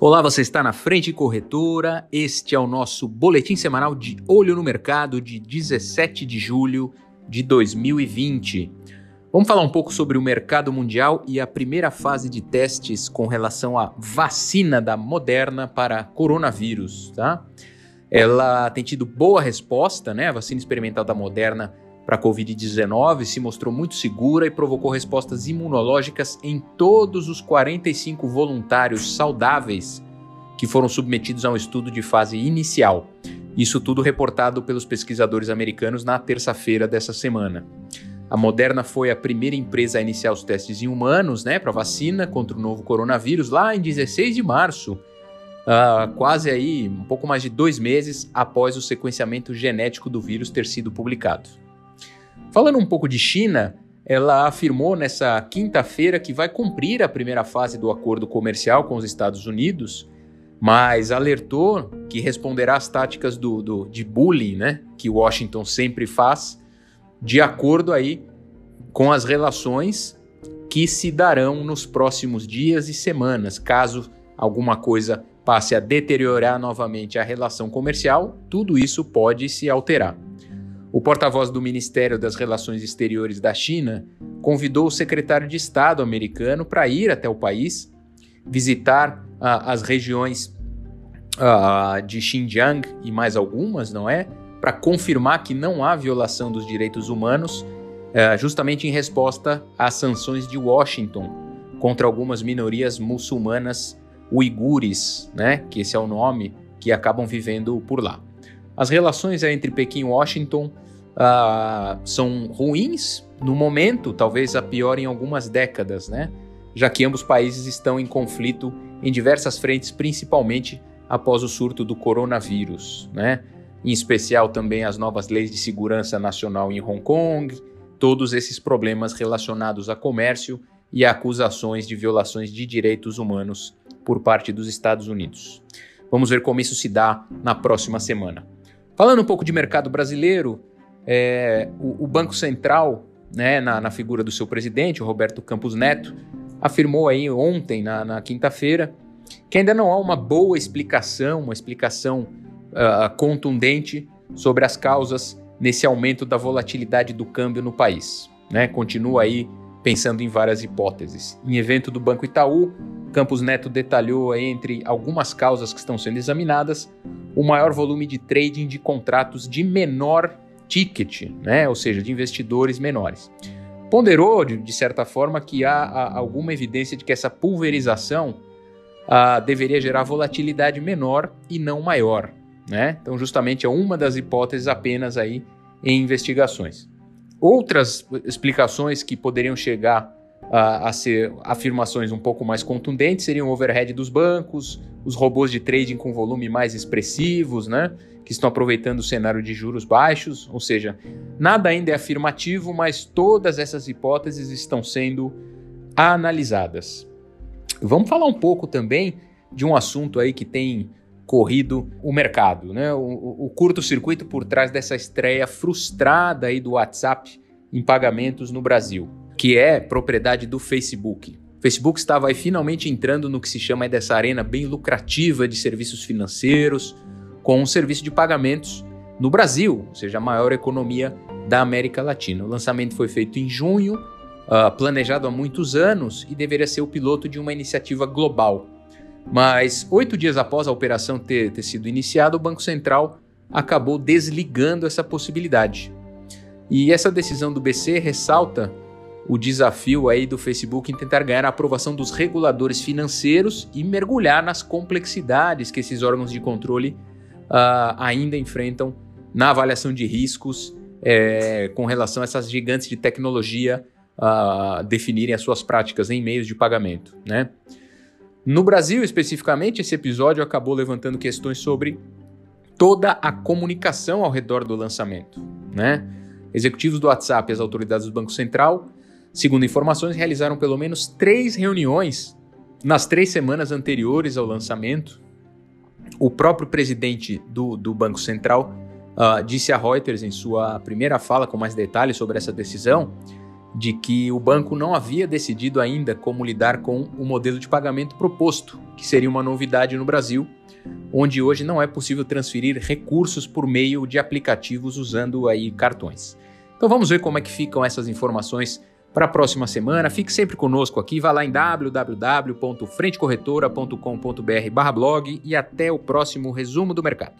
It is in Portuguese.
Olá, você está na Frente Corretora. Este é o nosso boletim semanal de Olho no Mercado de 17 de julho de 2020. Vamos falar um pouco sobre o mercado mundial e a primeira fase de testes com relação à vacina da Moderna para coronavírus, tá? Ela tem tido boa resposta, né? A vacina experimental da Moderna para a Covid-19 se mostrou muito segura e provocou respostas imunológicas em todos os 45 voluntários saudáveis que foram submetidos a um estudo de fase inicial. Isso tudo reportado pelos pesquisadores americanos na terça-feira dessa semana. A Moderna foi a primeira empresa a iniciar os testes em humanos, né, para vacina contra o novo coronavírus lá em 16 de março, uh, quase aí um pouco mais de dois meses após o sequenciamento genético do vírus ter sido publicado. Falando um pouco de China, ela afirmou nessa quinta-feira que vai cumprir a primeira fase do acordo comercial com os Estados Unidos, mas alertou que responderá às táticas do, do, de bullying né, que Washington sempre faz, de acordo aí com as relações que se darão nos próximos dias e semanas, caso alguma coisa passe a deteriorar novamente a relação comercial, tudo isso pode se alterar. O porta-voz do Ministério das Relações Exteriores da China convidou o secretário de Estado americano para ir até o país, visitar uh, as regiões uh, de Xinjiang e mais algumas, não é? Para confirmar que não há violação dos direitos humanos, uh, justamente em resposta às sanções de Washington contra algumas minorias muçulmanas uigures, né? Que esse é o nome que acabam vivendo por lá. As relações entre Pequim e Washington uh, são ruins no momento, talvez a pior em algumas décadas, né? Já que ambos países estão em conflito em diversas frentes, principalmente após o surto do coronavírus, né? Em especial também as novas leis de segurança nacional em Hong Kong, todos esses problemas relacionados a comércio e acusações de violações de direitos humanos por parte dos Estados Unidos. Vamos ver como isso se dá na próxima semana. Falando um pouco de mercado brasileiro, é, o, o, Banco Central, né, na, na, figura do seu presidente, o Roberto Campos Neto, afirmou aí ontem, na, na quinta-feira, que ainda não há uma boa explicação, uma explicação uh, contundente sobre as causas nesse aumento da volatilidade do câmbio no país. Né? Continua aí pensando em várias hipóteses. Em evento do Banco Itaú, Campos Neto detalhou entre algumas causas que estão sendo examinadas o maior volume de trading de contratos de menor ticket, né? ou seja, de investidores menores. Ponderou, de, de certa forma, que há, há, alguma evidência de que essa pulverização ah, deveria gerar volatilidade menor e não maior. Né? Então, justamente é uma das hipóteses apenas aí em investigações. Outras explicações que poderiam chegar a, a ser afirmações um pouco mais contundentes seriam o overhead dos bancos, os robôs de trading com volume mais expressivos, né? que estão aproveitando o cenário de juros baixos, ou seja, nada ainda é afirmativo, mas todas essas hipóteses estão sendo analisadas. Vamos falar um pouco também de um assunto aí que tem corrido o mercado, né? O, o, o curto-circuito por trás dessa estreia frustrada aí do WhatsApp em pagamentos no Brasil, que é propriedade do Facebook. O Facebook estava aí finalmente entrando no que se chama dessa arena bem lucrativa de serviços financeiros, com um serviço de pagamentos no Brasil, ou seja, a maior economia da América Latina. O lançamento foi feito em junho, uh, planejado há muitos anos e deveria ser o piloto de uma iniciativa global. Mas oito dias após a operação ter, ter sido iniciada, o Banco Central acabou desligando essa possibilidade. E essa decisão do BC ressalta o desafio aí do Facebook em tentar ganhar a aprovação dos reguladores financeiros e mergulhar nas complexidades que esses órgãos de controle uh, ainda enfrentam na avaliação de riscos é, com relação a essas gigantes de tecnologia uh, definirem as suas práticas em meios de pagamento. Né? No Brasil, especificamente, esse episódio acabou levantando questões sobre toda a comunicação ao redor do lançamento. Né? Executivos do WhatsApp e as autoridades do Banco Central, segundo informações, realizaram pelo menos três reuniões nas três semanas anteriores ao lançamento o próprio presidente do, do Banco Central uh, disse a Reuters em sua primeira fala com mais detalhes sobre essa decisão de que o banco não havia decidido ainda como lidar com o modelo de pagamento proposto, que seria uma novidade no Brasil, onde hoje não é possível transferir recursos por meio de aplicativos usando aí cartões. Então vamos ver como é que ficam essas informações para a próxima semana. Fique sempre conosco aqui, vá lá em www.frentecorretora.com.br/blog e até o próximo resumo do mercado.